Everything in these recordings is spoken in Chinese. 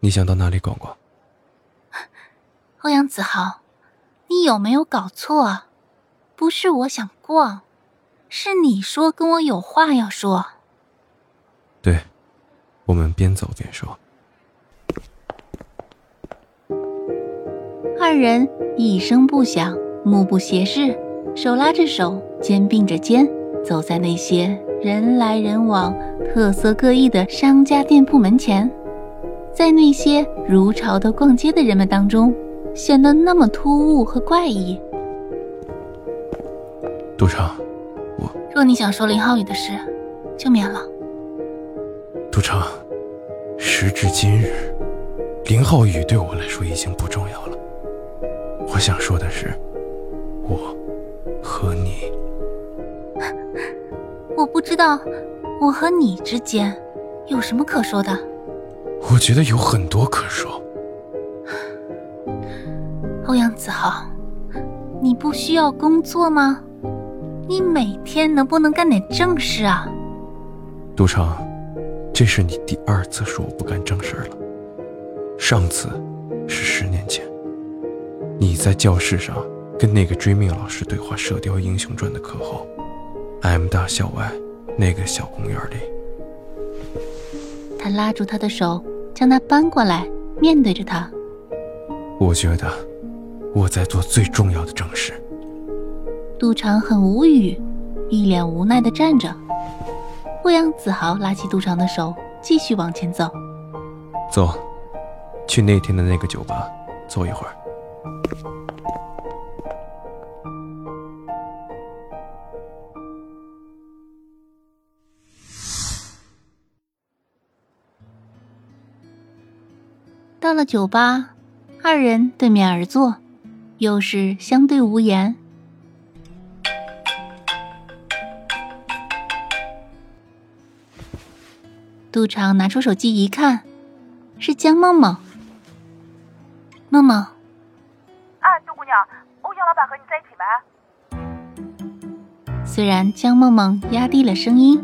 你想到哪里逛逛？欧阳子豪，你有没有搞错啊？不是我想逛，是你说跟我有话要说。对，我们边走边说。二人一声不响，目不斜视，手拉着手，肩并着肩，走在那些人来人往、特色各异的商家店铺门前。在那些如潮的逛街的人们当中，显得那么突兀和怪异。杜城，我若你想说林浩宇的事，就免了。杜城，时至今日，林浩宇对我来说已经不重要了。我想说的是，我和你，我不知道我和你之间有什么可说的。我觉得有很多可说。欧阳子豪，你不需要工作吗？你每天能不能干点正事啊？杜长，这是你第二次说我不干正事了。上次是十年前，你在教室上跟那个追命老师对话《射雕英雄传》的课后，M 大校外那个小公园里。他拉住他的手。将他搬过来，面对着他。我觉得我在做最重要的正事。杜长很无语，一脸无奈的站着。欧阳子豪拉起杜长的手，继续往前走。走，去那天的那个酒吧坐一会儿。到了酒吧，二人对面而坐，又是相对无言。杜长拿出手机一看，是江梦梦。梦梦，哎，杜姑娘，欧阳老板和你在一起没？虽然江梦梦压低了声音，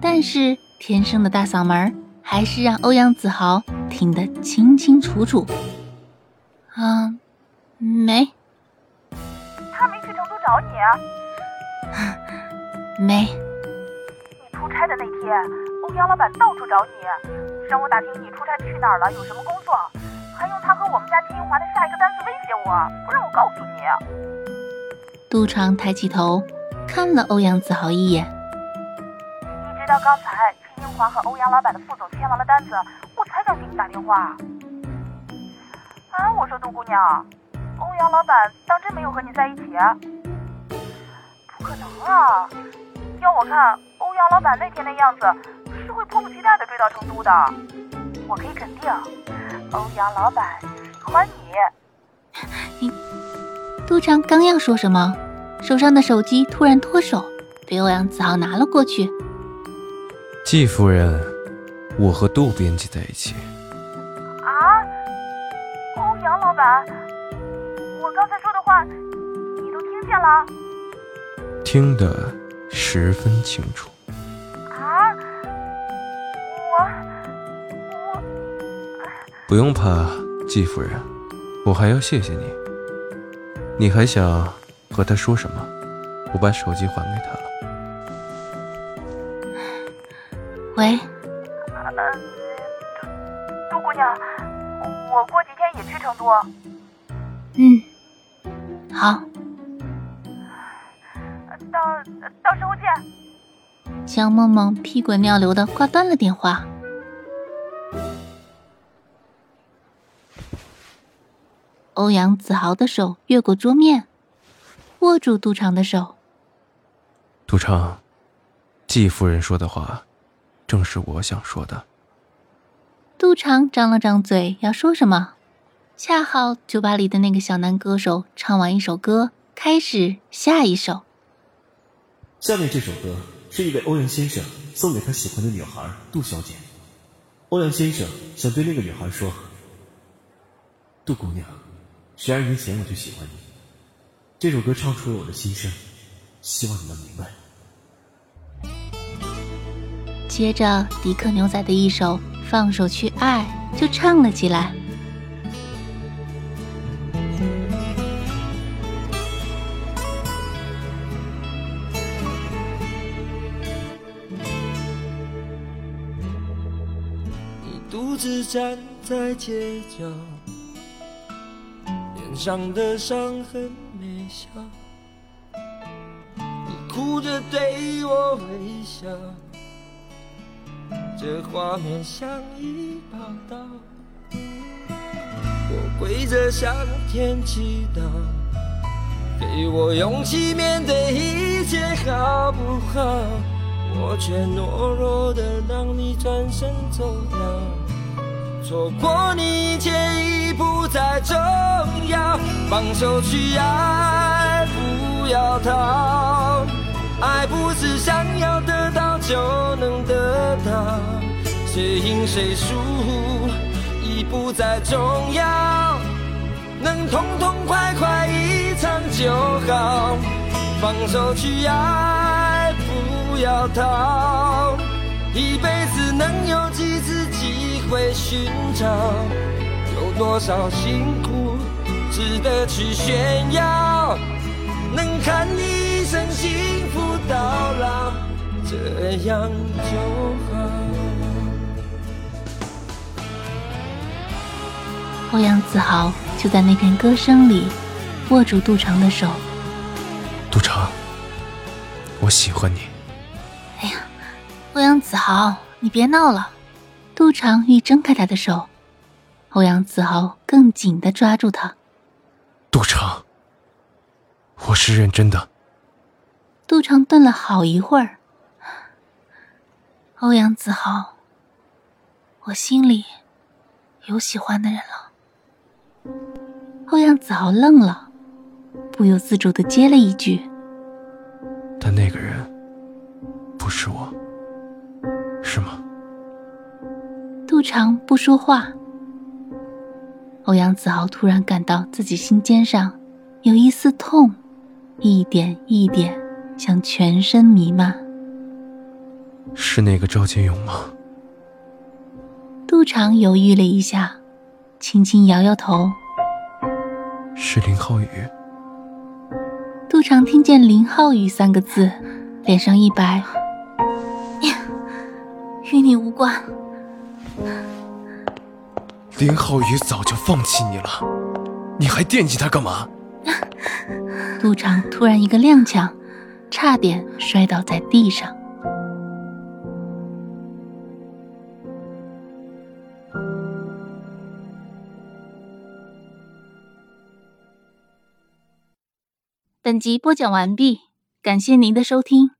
但是天生的大嗓门还是让欧阳子豪。听得清清楚楚。嗯，没。他没去成都找你？没。你出差的那天，欧阳老板到处找你，让我打听你出差去哪儿了，有什么工作，还用他和我们家金英华的下一个单子威胁我，不让我告诉你。杜长抬起头，看了欧阳子豪一眼。一直到刚才，金英华和欧阳老板的副总签完了单子。给你打电话。啊，我说杜姑娘，欧阳老板当真没有和你在一起？不可能啊！要我看，欧阳老板那天的样子是会迫不及待的追到成都的。我可以肯定，欧阳老板喜欢你。你，杜长刚要说什么，手上的手机突然脱手，被欧阳子豪拿了过去。季夫人。我和杜编辑在一起。啊，欧阳老板，我刚才说的话，你都听见了？听得十分清楚。啊，我我不用怕，季夫人，我还要谢谢你。你还想和他说什么？我把手机还给他了。喂。我过几天也去成都。嗯，好。到到时候见。江梦梦屁滚尿流的挂断了电话。欧阳子豪的手越过桌面，握住杜长的手。杜长，季夫人说的话，正是我想说的。杜长张了张嘴，要说什么，恰好酒吧里的那个小男歌手唱完一首歌，开始下一首。下面这首歌是一位欧阳先生送给他喜欢的女孩杜小姐。欧阳先生想对那个女孩说：“杜姑娘，十二年前我就喜欢你。这首歌唱出了我的心声，希望你能明白。”接着，迪克牛仔的一首《放手去爱》就唱了起来。你独自站在街角，脸上的伤痕没消，你哭着对我微笑。这画面像一把刀，我跪着向天祈祷，给我勇气面对一切好不好？我却懦弱的让你转身走掉，错过你一切已不再重要，放手去爱，不要逃。爱不是想要得到就能得到，谁赢谁输已不再重要，能痛痛快快一场就好。放手去爱，不要逃，一辈子能有几次机会寻找？有多少辛苦值得去炫耀？能看你一生幸福到老，这样就好。欧阳子豪就在那片歌声里握住杜长的手。杜长，我喜欢你。哎呀，欧阳子豪，你别闹了。杜长欲挣开他的手，欧阳子豪更紧的抓住他。杜长，我是认真的。杜长顿了好一会儿。欧阳子豪，我心里有喜欢的人了。欧阳子豪愣了，不由自主的接了一句：“但那个人不是我，是吗？”杜长不说话。欧阳子豪突然感到自己心尖上有一丝痛，一点一点向全身弥漫。是那个赵建勇吗？杜长犹豫了一下，轻轻摇摇头。是林浩宇。杜长听见“林浩宇”三个字，脸上一白，与你无关。林浩宇早就放弃你了，你还惦记他干嘛？杜长突然一个踉跄，差点摔倒在地上。本集播讲完毕，感谢您的收听。